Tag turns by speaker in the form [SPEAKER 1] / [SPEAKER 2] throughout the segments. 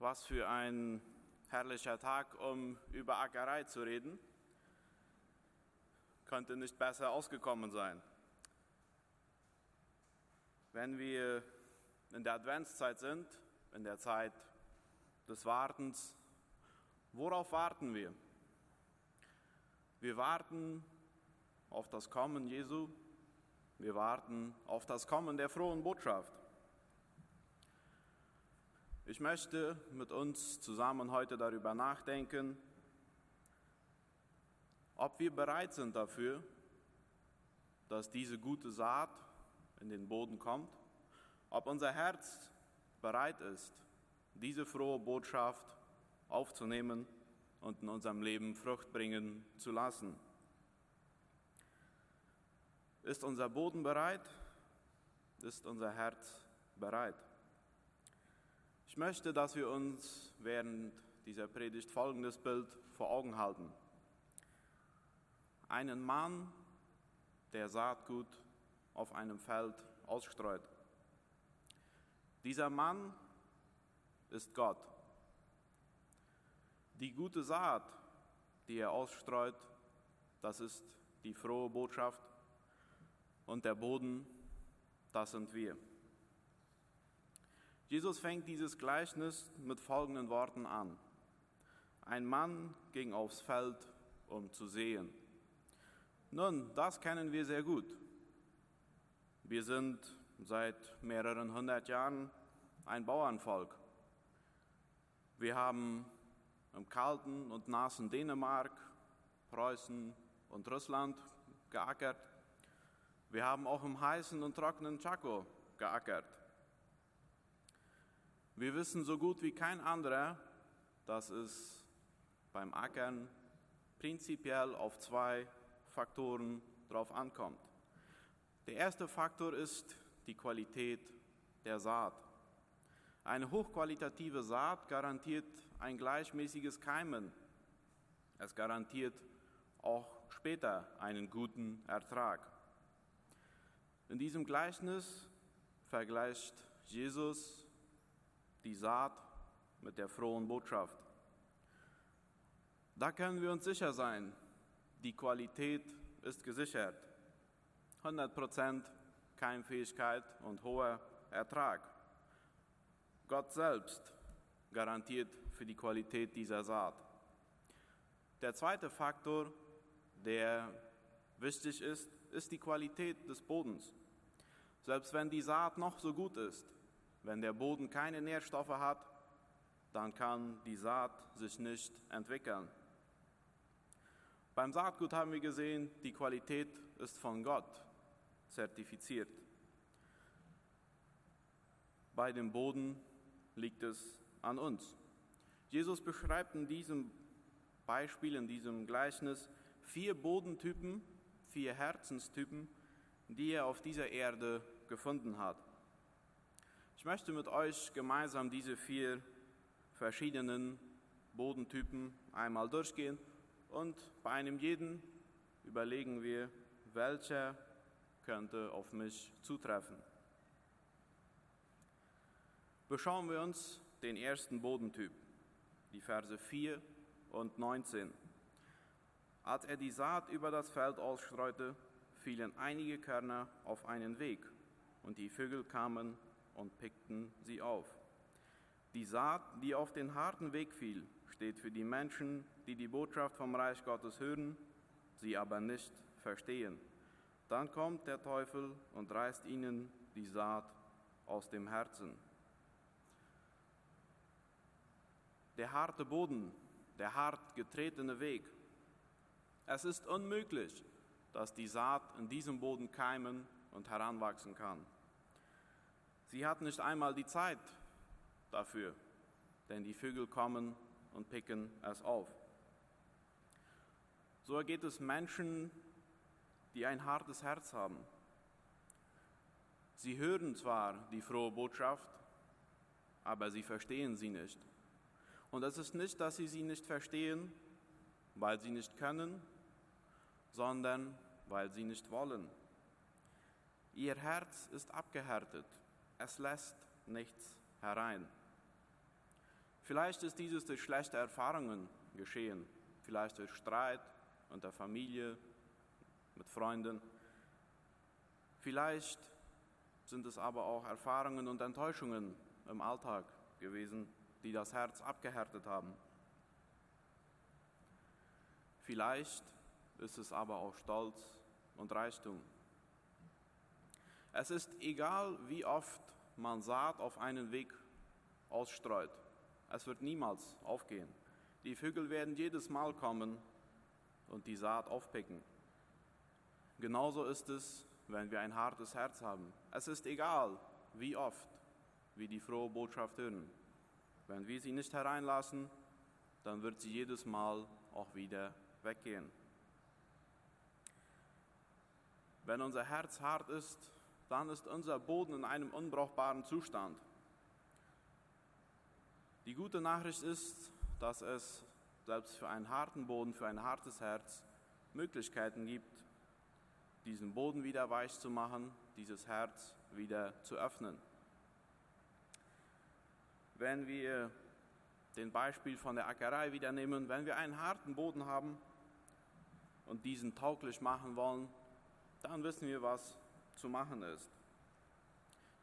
[SPEAKER 1] Was für ein herrlicher Tag, um über Ackerei zu reden. Könnte nicht besser ausgekommen sein. Wenn wir in der Adventszeit sind, in der Zeit des Wartens, worauf warten wir? Wir warten auf das Kommen Jesu, wir warten auf das Kommen der frohen Botschaft. Ich möchte mit uns zusammen heute darüber nachdenken, ob wir bereit sind dafür, dass diese gute Saat in den Boden kommt, ob unser Herz bereit ist, diese frohe Botschaft aufzunehmen und in unserem Leben Frucht bringen zu lassen. Ist unser Boden bereit? Ist unser Herz bereit? Ich möchte, dass wir uns während dieser Predigt folgendes Bild vor Augen halten. Einen Mann, der Saatgut auf einem Feld ausstreut. Dieser Mann ist Gott. Die gute Saat, die er ausstreut, das ist die frohe Botschaft. Und der Boden, das sind wir. Jesus fängt dieses Gleichnis mit folgenden Worten an. Ein Mann ging aufs Feld, um zu sehen. Nun, das kennen wir sehr gut. Wir sind seit mehreren hundert Jahren ein Bauernvolk. Wir haben im kalten und nassen Dänemark, Preußen und Russland geackert. Wir haben auch im heißen und trockenen Chaco geackert. Wir wissen so gut wie kein anderer, dass es beim Ackern prinzipiell auf zwei Faktoren drauf ankommt. Der erste Faktor ist die Qualität der Saat. Eine hochqualitative Saat garantiert ein gleichmäßiges Keimen. Es garantiert auch später einen guten Ertrag. In diesem Gleichnis vergleicht Jesus die Saat mit der frohen Botschaft. Da können wir uns sicher sein, die Qualität ist gesichert. 100% Keimfähigkeit und hoher Ertrag. Gott selbst garantiert für die Qualität dieser Saat. Der zweite Faktor, der wichtig ist, ist die Qualität des Bodens. Selbst wenn die Saat noch so gut ist, wenn der Boden keine Nährstoffe hat, dann kann die Saat sich nicht entwickeln. Beim Saatgut haben wir gesehen, die Qualität ist von Gott zertifiziert. Bei dem Boden liegt es an uns. Jesus beschreibt in diesem Beispiel, in diesem Gleichnis, vier Bodentypen, vier Herzenstypen, die er auf dieser Erde gefunden hat. Ich möchte mit euch gemeinsam diese vier verschiedenen Bodentypen einmal durchgehen und bei einem jeden überlegen wir, welcher könnte auf mich zutreffen. Beschauen wir uns den ersten Bodentyp, die Verse 4 und 19. Als er die Saat über das Feld ausstreute, fielen einige Körner auf einen Weg, und die Vögel kamen und pickten sie auf. Die Saat, die auf den harten Weg fiel, steht für die Menschen, die die Botschaft vom Reich Gottes hören, sie aber nicht verstehen. Dann kommt der Teufel und reißt ihnen die Saat aus dem Herzen. Der harte Boden, der hart getretene Weg. Es ist unmöglich, dass die Saat in diesem Boden keimen und heranwachsen kann. Sie hat nicht einmal die Zeit dafür, denn die Vögel kommen und picken es auf. So ergeht es Menschen, die ein hartes Herz haben. Sie hören zwar die frohe Botschaft, aber sie verstehen sie nicht. Und es ist nicht, dass sie sie nicht verstehen, weil sie nicht können, sondern weil sie nicht wollen. Ihr Herz ist abgehärtet es lässt nichts herein. Vielleicht ist dieses durch schlechte Erfahrungen geschehen, vielleicht durch Streit und der Familie, mit Freunden. Vielleicht sind es aber auch Erfahrungen und Enttäuschungen im Alltag gewesen, die das Herz abgehärtet haben. Vielleicht ist es aber auch Stolz und Reichtum. Es ist egal, wie oft man Saat auf einen Weg ausstreut. Es wird niemals aufgehen. Die Vögel werden jedes Mal kommen und die Saat aufpicken. Genauso ist es, wenn wir ein hartes Herz haben. Es ist egal, wie oft wir die frohe Botschaft hören. Wenn wir sie nicht hereinlassen, dann wird sie jedes Mal auch wieder weggehen. Wenn unser Herz hart ist, dann ist unser Boden in einem unbrauchbaren Zustand. Die gute Nachricht ist, dass es selbst für einen harten Boden, für ein hartes Herz Möglichkeiten gibt, diesen Boden wieder weich zu machen, dieses Herz wieder zu öffnen. Wenn wir den Beispiel von der Ackerei wieder nehmen, wenn wir einen harten Boden haben und diesen tauglich machen wollen, dann wissen wir, was zu machen ist.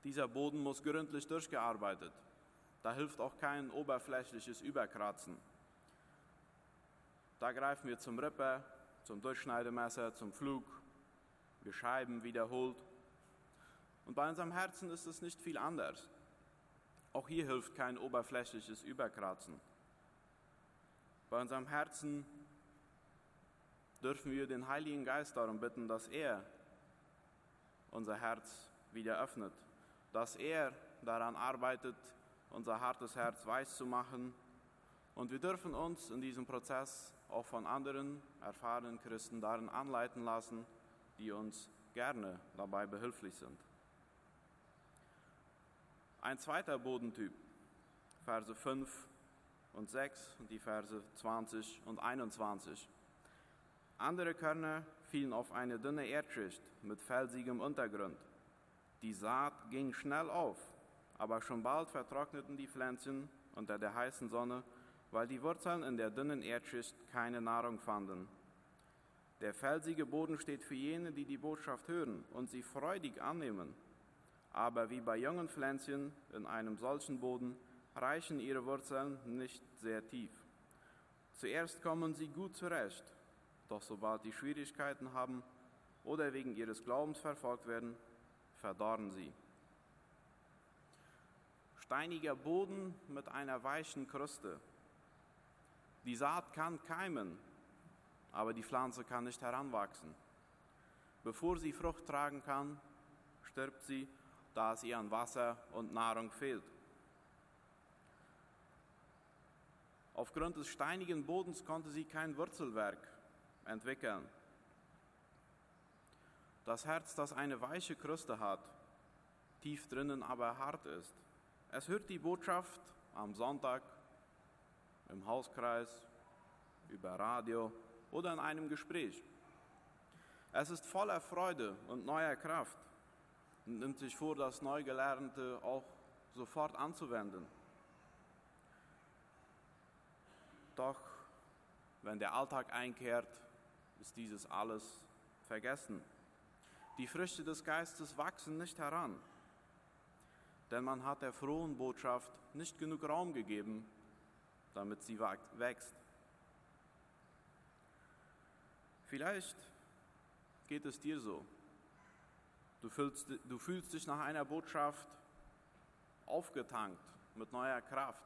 [SPEAKER 1] Dieser Boden muss gründlich durchgearbeitet. Da hilft auch kein oberflächliches Überkratzen. Da greifen wir zum Ripper, zum Durchschneidemesser, zum Flug, wir schreiben wiederholt. Und bei unserem Herzen ist es nicht viel anders. Auch hier hilft kein oberflächliches Überkratzen. Bei unserem Herzen dürfen wir den Heiligen Geist darum bitten, dass er unser Herz wieder öffnet, dass er daran arbeitet, unser hartes Herz weiß zu machen. Und wir dürfen uns in diesem Prozess auch von anderen erfahrenen Christen darin anleiten lassen, die uns gerne dabei behilflich sind. Ein zweiter Bodentyp, Verse 5 und 6 und die Verse 20 und 21. Andere Körner fielen auf eine dünne Erdschicht mit felsigem Untergrund. Die Saat ging schnell auf, aber schon bald vertrockneten die Pflänzchen unter der heißen Sonne, weil die Wurzeln in der dünnen Erdschicht keine Nahrung fanden. Der felsige Boden steht für jene, die die Botschaft hören und sie freudig annehmen. Aber wie bei jungen Pflänzchen in einem solchen Boden reichen ihre Wurzeln nicht sehr tief. Zuerst kommen sie gut zurecht, doch sobald die Schwierigkeiten haben oder wegen ihres Glaubens verfolgt werden, verdorren sie. Steiniger Boden mit einer weichen Kruste. Die Saat kann keimen, aber die Pflanze kann nicht heranwachsen. Bevor sie Frucht tragen kann, stirbt sie, da es ihr an Wasser und Nahrung fehlt. Aufgrund des steinigen Bodens konnte sie kein Wurzelwerk entwickeln. Das Herz, das eine weiche Kruste hat, tief drinnen aber hart ist. Es hört die Botschaft am Sonntag im Hauskreis, über Radio, oder in einem Gespräch. Es ist voller Freude und neuer Kraft und nimmt sich vor, das Neugelernte auch sofort anzuwenden. Doch wenn der Alltag einkehrt, ist dieses alles vergessen. Die Früchte des Geistes wachsen nicht heran, denn man hat der frohen Botschaft nicht genug Raum gegeben, damit sie wächst. Vielleicht geht es dir so. Du fühlst, du fühlst dich nach einer Botschaft aufgetankt mit neuer Kraft,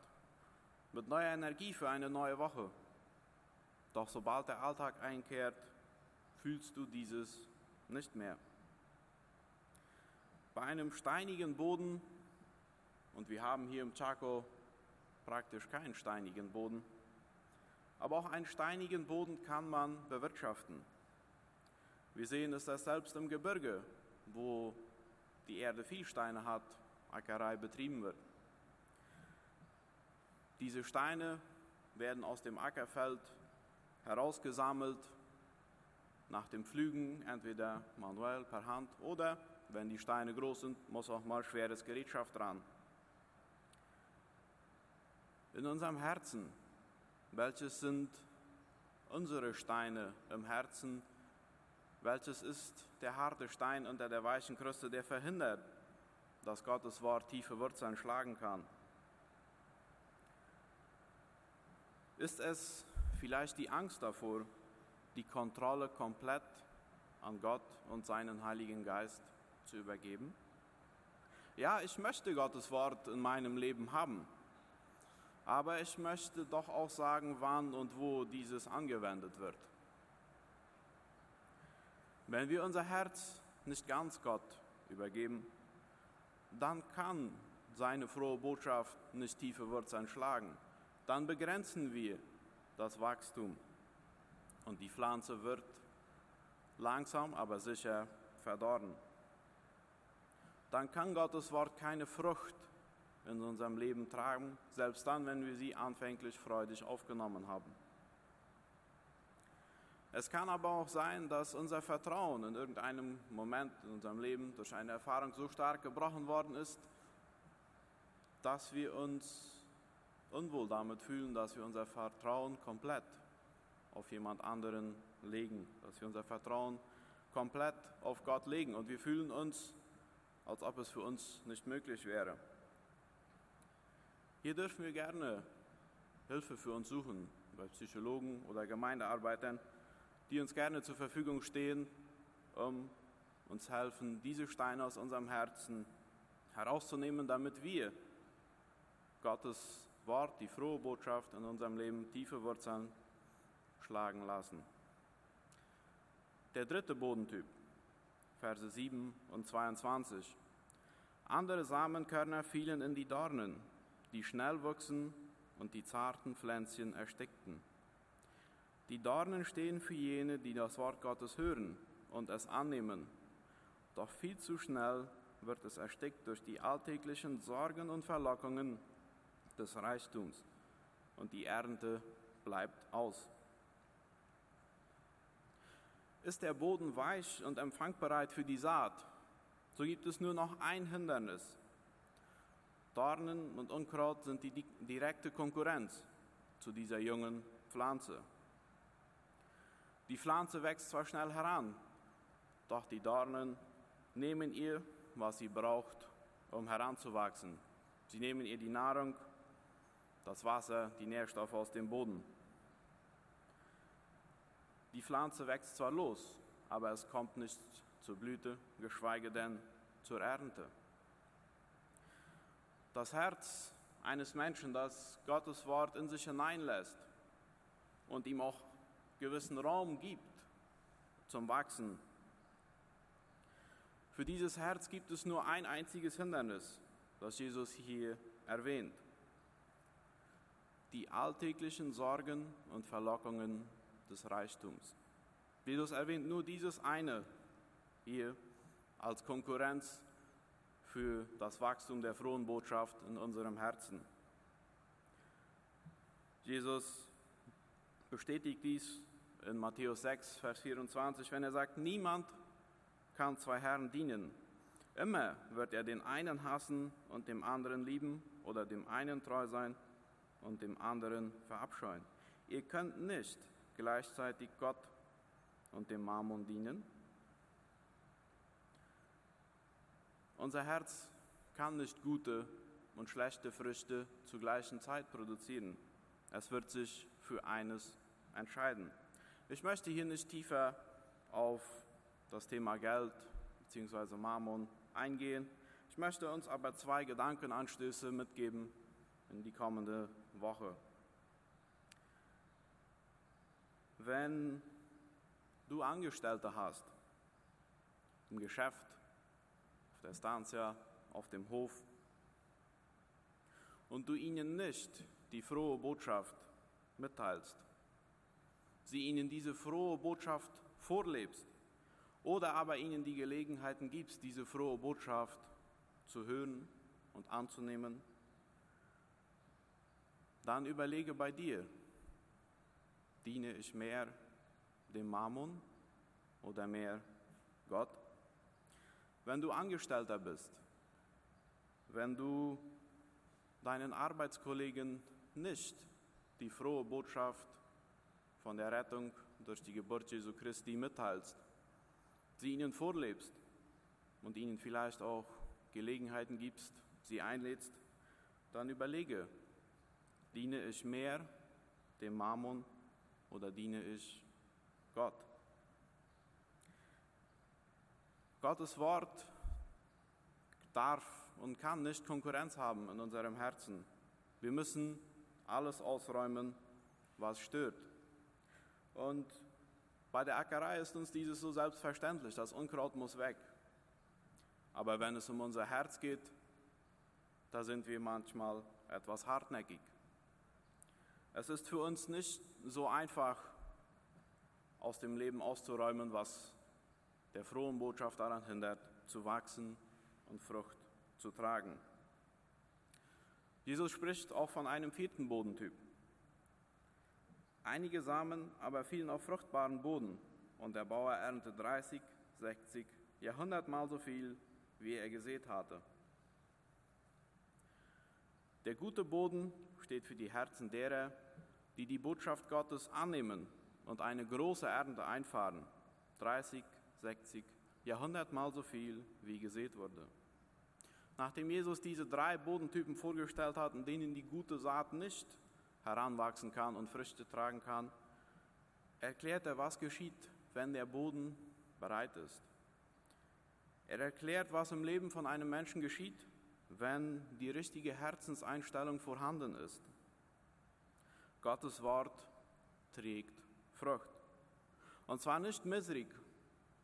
[SPEAKER 1] mit neuer Energie für eine neue Woche. Doch sobald der Alltag einkehrt, fühlst du dieses nicht mehr. Bei einem steinigen Boden, und wir haben hier im Chaco praktisch keinen steinigen Boden, aber auch einen steinigen Boden kann man bewirtschaften. Wir sehen es dass selbst im Gebirge, wo die Erde viel Steine hat, Ackerei betrieben wird. Diese Steine werden aus dem Ackerfeld herausgesammelt, nach dem Pflügen, entweder manuell per Hand oder, wenn die Steine groß sind, muss auch mal schweres Gerätschaft dran. in unserem Herzen? Welches sind unsere Steine im Herzen? Welches ist der harte Stein unter der weichen Kruste, der verhindert, dass Gottes Wort tiefe Wurzeln schlagen kann? Ist es vielleicht die Angst davor, die Kontrolle komplett an Gott und seinen Heiligen Geist zu übergeben? Ja, ich möchte Gottes Wort in meinem Leben haben, aber ich möchte doch auch sagen, wann und wo dieses angewendet wird. Wenn wir unser Herz nicht ganz Gott übergeben, dann kann seine frohe Botschaft nicht tiefe Wurzeln schlagen. Dann begrenzen wir das Wachstum und die Pflanze wird langsam, aber sicher verdorren. Dann kann Gottes Wort keine Frucht in unserem Leben tragen, selbst dann, wenn wir sie anfänglich freudig aufgenommen haben. Es kann aber auch sein, dass unser Vertrauen in irgendeinem Moment in unserem Leben durch eine Erfahrung so stark gebrochen worden ist, dass wir uns unwohl damit fühlen, dass wir unser Vertrauen komplett auf jemand anderen legen, dass wir unser Vertrauen komplett auf Gott legen und wir fühlen uns, als ob es für uns nicht möglich wäre. Hier dürfen wir gerne Hilfe für uns suchen, bei Psychologen oder Gemeindearbeitern, die uns gerne zur Verfügung stehen, um uns helfen, diese Steine aus unserem Herzen herauszunehmen, damit wir Gottes Wort, die frohe Botschaft in unserem Leben tiefe Wurzeln schlagen lassen. Der dritte Bodentyp, Verse 7 und 22. Andere Samenkörner fielen in die Dornen, die schnell wuchsen und die zarten Pflänzchen erstickten. Die Dornen stehen für jene, die das Wort Gottes hören und es annehmen. Doch viel zu schnell wird es erstickt durch die alltäglichen Sorgen und Verlockungen des Reichtums und die Ernte bleibt aus. Ist der Boden weich und empfangbereit für die Saat, so gibt es nur noch ein Hindernis. Dornen und Unkraut sind die direkte Konkurrenz zu dieser jungen Pflanze. Die Pflanze wächst zwar schnell heran, doch die Dornen nehmen ihr, was sie braucht, um heranzuwachsen. Sie nehmen ihr die Nahrung, das Wasser, die Nährstoffe aus dem Boden. Die Pflanze wächst zwar los, aber es kommt nicht zur Blüte, geschweige denn zur Ernte. Das Herz eines Menschen, das Gottes Wort in sich hineinlässt und ihm auch gewissen Raum gibt zum Wachsen. Für dieses Herz gibt es nur ein einziges Hindernis, das Jesus hier erwähnt. Die alltäglichen Sorgen und Verlockungen des Reichtums. Jesus erwähnt nur dieses eine hier als Konkurrenz für das Wachstum der frohen Botschaft in unserem Herzen. Jesus bestätigt dies in Matthäus 6, Vers 24, wenn er sagt, niemand kann zwei Herren dienen. Immer wird er den einen hassen und dem anderen lieben oder dem einen treu sein und dem anderen verabscheuen. Ihr könnt nicht gleichzeitig Gott und dem Mammon dienen. Unser Herz kann nicht gute und schlechte Früchte zur gleichen Zeit produzieren. Es wird sich für eines entscheiden. Ich möchte hier nicht tiefer auf das Thema Geld bzw. Mammon eingehen. Ich möchte uns aber zwei Gedankenanstöße mitgeben in die kommende Woche. wenn du Angestellte hast, im Geschäft, auf der Stanzia, auf dem Hof, und du ihnen nicht die frohe Botschaft mitteilst, sie ihnen diese frohe Botschaft vorlebst oder aber ihnen die Gelegenheiten gibst, diese frohe Botschaft zu hören und anzunehmen, dann überlege bei dir, Diene ich mehr dem Mammon oder mehr Gott? Wenn du Angestellter bist, wenn du deinen Arbeitskollegen nicht die frohe Botschaft von der Rettung durch die Geburt Jesu Christi mitteilst, sie ihnen vorlebst und ihnen vielleicht auch Gelegenheiten gibst, sie einlädst, dann überlege, diene ich mehr dem Mammon oder diene ich Gott? Gottes Wort darf und kann nicht Konkurrenz haben in unserem Herzen. Wir müssen alles ausräumen, was stört. Und bei der Ackerei ist uns dieses so selbstverständlich, das Unkraut muss weg. Aber wenn es um unser Herz geht, da sind wir manchmal etwas hartnäckig. Es ist für uns nicht so einfach, aus dem Leben auszuräumen, was der frohen Botschaft daran hindert, zu wachsen und Frucht zu tragen. Jesus spricht auch von einem vierten Bodentyp. Einige Samen aber fielen auf fruchtbaren Boden und der Bauer erntete 30, 60, ja 100 Mal so viel, wie er gesät hatte. Der gute Boden steht für die Herzen derer, die die Botschaft Gottes annehmen und eine große Ernte einfahren. 30, 60, ja 100 Mal so viel, wie gesät wurde. Nachdem Jesus diese drei Bodentypen vorgestellt hat, in denen die gute Saat nicht heranwachsen kann und Früchte tragen kann, erklärt er, was geschieht, wenn der Boden bereit ist. Er erklärt, was im Leben von einem Menschen geschieht, wenn die richtige Herzenseinstellung vorhanden ist. Gottes Wort trägt Frucht. Und zwar nicht miserig,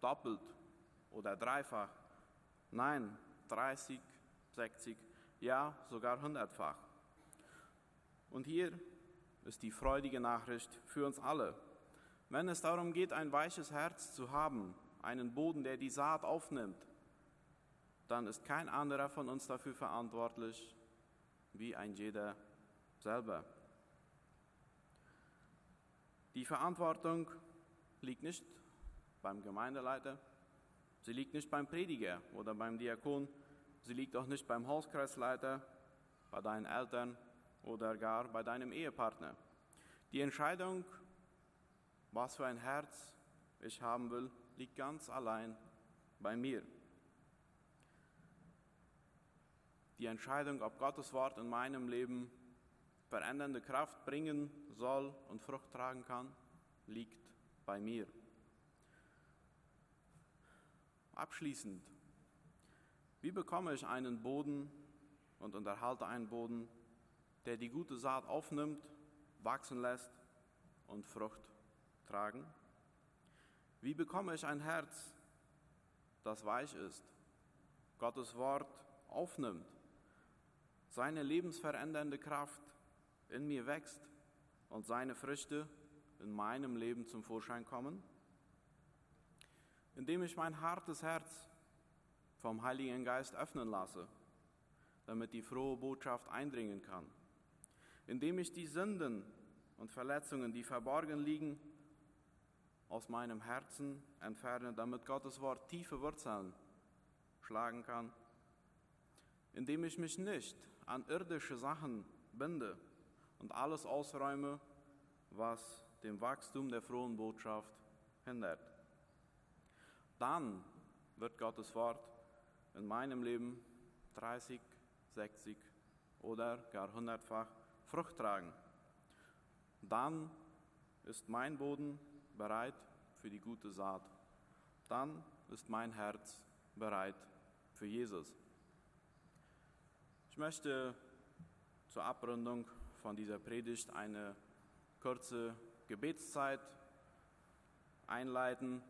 [SPEAKER 1] doppelt oder dreifach, nein, 30, 60, ja sogar hundertfach. Und hier ist die freudige Nachricht für uns alle. Wenn es darum geht, ein weiches Herz zu haben, einen Boden, der die Saat aufnimmt, dann ist kein anderer von uns dafür verantwortlich wie ein jeder selber. Die Verantwortung liegt nicht beim Gemeindeleiter, sie liegt nicht beim Prediger oder beim Diakon, sie liegt auch nicht beim Hauskreisleiter, bei deinen Eltern oder gar bei deinem Ehepartner. Die Entscheidung, was für ein Herz ich haben will, liegt ganz allein bei mir. Die Entscheidung, ob Gottes Wort in meinem Leben verändernde Kraft bringen soll und Frucht tragen kann, liegt bei mir. Abschließend, wie bekomme ich einen Boden und unterhalte einen Boden, der die gute Saat aufnimmt, wachsen lässt und Frucht tragen? Wie bekomme ich ein Herz, das weich ist, Gottes Wort aufnimmt, seine lebensverändernde Kraft in mir wächst und seine Früchte in meinem Leben zum Vorschein kommen? Indem ich mein hartes Herz vom Heiligen Geist öffnen lasse, damit die frohe Botschaft eindringen kann. Indem ich die Sünden und Verletzungen, die verborgen liegen, aus meinem Herzen entferne, damit Gottes Wort tiefe Wurzeln schlagen kann. Indem ich mich nicht an irdische Sachen binde, und alles ausräume, was dem Wachstum der frohen Botschaft hindert. Dann wird Gottes Wort in meinem Leben 30, 60 oder gar hundertfach Frucht tragen. Dann ist mein Boden bereit für die gute Saat. Dann ist mein Herz bereit für Jesus. Ich möchte zur Abrundung von dieser Predigt eine kurze Gebetszeit einleiten.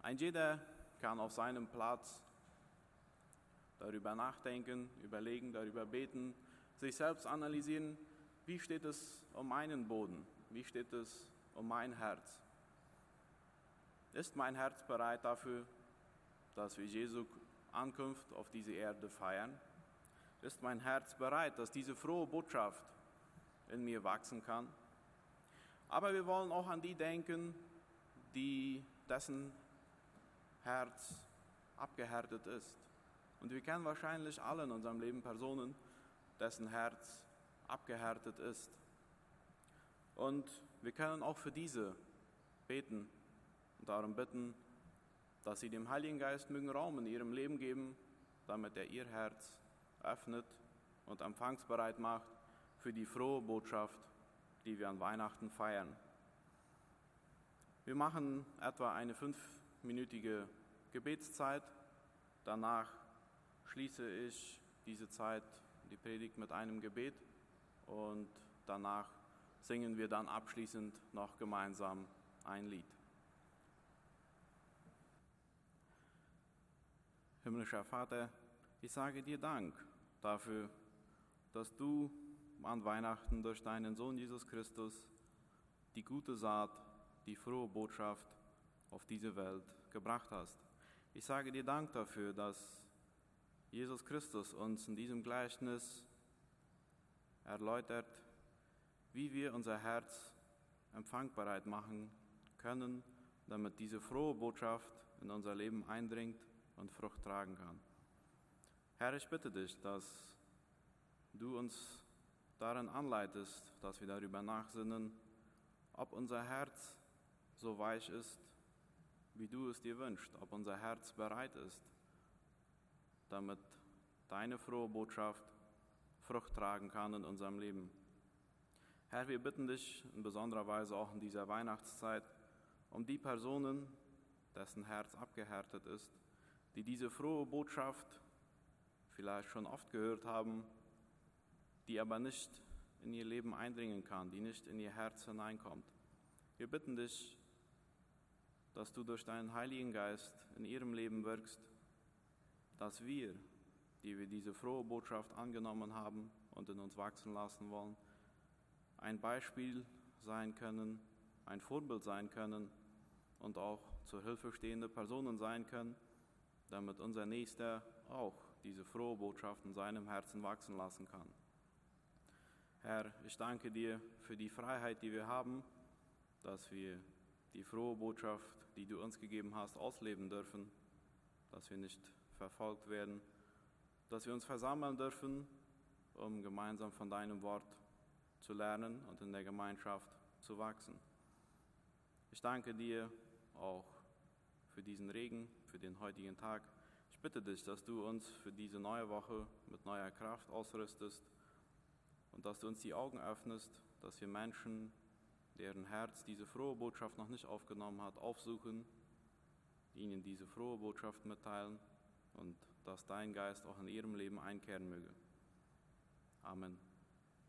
[SPEAKER 1] Ein jeder kann auf seinem Platz darüber nachdenken, überlegen, darüber beten, sich selbst analysieren, wie steht es um meinen Boden, wie steht es um mein Herz. Ist mein Herz bereit dafür, dass wir Jesu Ankunft auf diese Erde feiern? Ist mein Herz bereit, dass diese frohe Botschaft in mir wachsen kann. Aber wir wollen auch an die denken, die dessen Herz abgehärtet ist. Und wir kennen wahrscheinlich alle in unserem Leben Personen, dessen Herz abgehärtet ist. Und wir können auch für diese beten und darum bitten, dass sie dem Heiligen Geist mögen Raum in ihrem Leben geben, damit er ihr Herz öffnet und empfangsbereit macht für die frohe Botschaft, die wir an Weihnachten feiern. Wir machen etwa eine fünfminütige Gebetszeit. Danach schließe ich diese Zeit, die Predigt mit einem Gebet und danach singen wir dann abschließend noch gemeinsam ein Lied. Himmlischer Vater, ich sage dir Dank dafür, dass du an Weihnachten durch deinen Sohn Jesus Christus die gute Saat, die frohe Botschaft auf diese Welt gebracht hast. Ich sage dir Dank dafür, dass Jesus Christus uns in diesem Gleichnis erläutert, wie wir unser Herz empfangbereit machen können, damit diese frohe Botschaft in unser Leben eindringt und Frucht tragen kann. Herr, ich bitte dich, dass du uns darin anleitest, dass wir darüber nachsinnen, ob unser Herz so weich ist, wie du es dir wünschst, ob unser Herz bereit ist, damit deine frohe Botschaft Frucht tragen kann in unserem Leben. Herr, wir bitten dich in besonderer Weise auch in dieser Weihnachtszeit um die Personen, dessen Herz abgehärtet ist, die diese frohe Botschaft vielleicht schon oft gehört haben, die aber nicht in ihr Leben eindringen kann, die nicht in ihr Herz hineinkommt. Wir bitten dich, dass du durch deinen Heiligen Geist in ihrem Leben wirkst, dass wir, die wir diese frohe Botschaft angenommen haben und in uns wachsen lassen wollen, ein Beispiel sein können, ein Vorbild sein können und auch zur Hilfe stehende Personen sein können, damit unser Nächster auch diese frohe Botschaft in seinem Herzen wachsen lassen kann. Herr, ich danke dir für die Freiheit, die wir haben, dass wir die frohe Botschaft, die du uns gegeben hast, ausleben dürfen, dass wir nicht verfolgt werden, dass wir uns versammeln dürfen, um gemeinsam von deinem Wort zu lernen und in der Gemeinschaft zu wachsen. Ich danke dir auch für diesen Regen, für den heutigen Tag. Bitte dich, dass du uns für diese neue Woche mit neuer Kraft ausrüstest und dass du uns die Augen öffnest, dass wir Menschen, deren Herz diese frohe Botschaft noch nicht aufgenommen hat, aufsuchen, ihnen diese frohe Botschaft mitteilen und dass dein Geist auch in ihrem Leben einkehren möge. Amen.